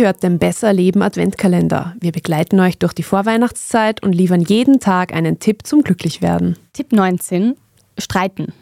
hört den Besser Leben Adventkalender. Wir begleiten euch durch die Vorweihnachtszeit und liefern jeden Tag einen Tipp zum Glücklichwerden. Tipp 19. Streiten.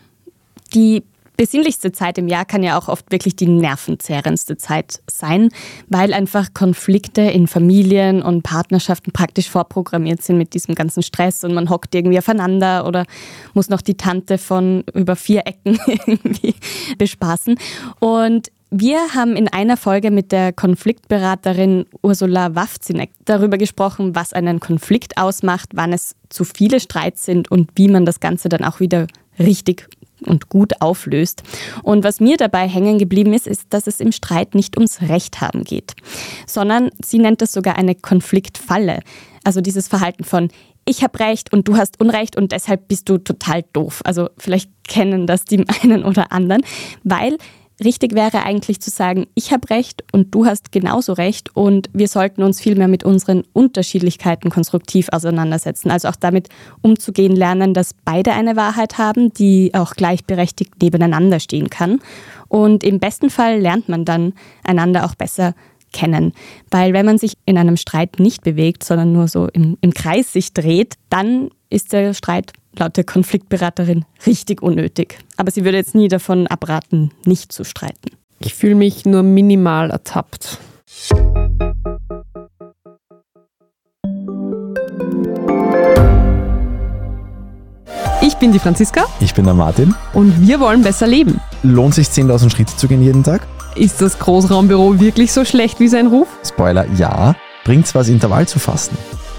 Die besinnlichste Zeit im Jahr kann ja auch oft wirklich die nervenzerrendste Zeit sein, weil einfach Konflikte in Familien und Partnerschaften praktisch vorprogrammiert sind mit diesem ganzen Stress und man hockt irgendwie aufeinander oder muss noch die Tante von über vier Ecken irgendwie bespaßen. Und wir haben in einer Folge mit der Konfliktberaterin Ursula Wawzinek darüber gesprochen, was einen Konflikt ausmacht, wann es zu viele Streits sind und wie man das Ganze dann auch wieder richtig und gut auflöst. Und was mir dabei hängen geblieben ist, ist, dass es im Streit nicht ums Recht haben geht, sondern sie nennt das sogar eine Konfliktfalle. Also dieses Verhalten von ich habe recht und du hast Unrecht und deshalb bist du total doof. Also vielleicht kennen das die einen oder anderen, weil Richtig wäre eigentlich zu sagen, ich habe recht und du hast genauso recht und wir sollten uns vielmehr mit unseren Unterschiedlichkeiten konstruktiv auseinandersetzen. Also auch damit umzugehen lernen, dass beide eine Wahrheit haben, die auch gleichberechtigt nebeneinander stehen kann. Und im besten Fall lernt man dann einander auch besser kennen. Weil wenn man sich in einem Streit nicht bewegt, sondern nur so im, im Kreis sich dreht, dann ist der Streit laut der Konfliktberaterin richtig unnötig. Aber sie würde jetzt nie davon abraten, nicht zu streiten. Ich fühle mich nur minimal ertappt. Ich bin die Franziska. Ich bin der Martin. Und wir wollen besser leben. Lohnt sich 10.000 Schritte zu gehen jeden Tag? Ist das Großraumbüro wirklich so schlecht wie sein Ruf? Spoiler, ja. Bringt's was, Intervall zu fassen?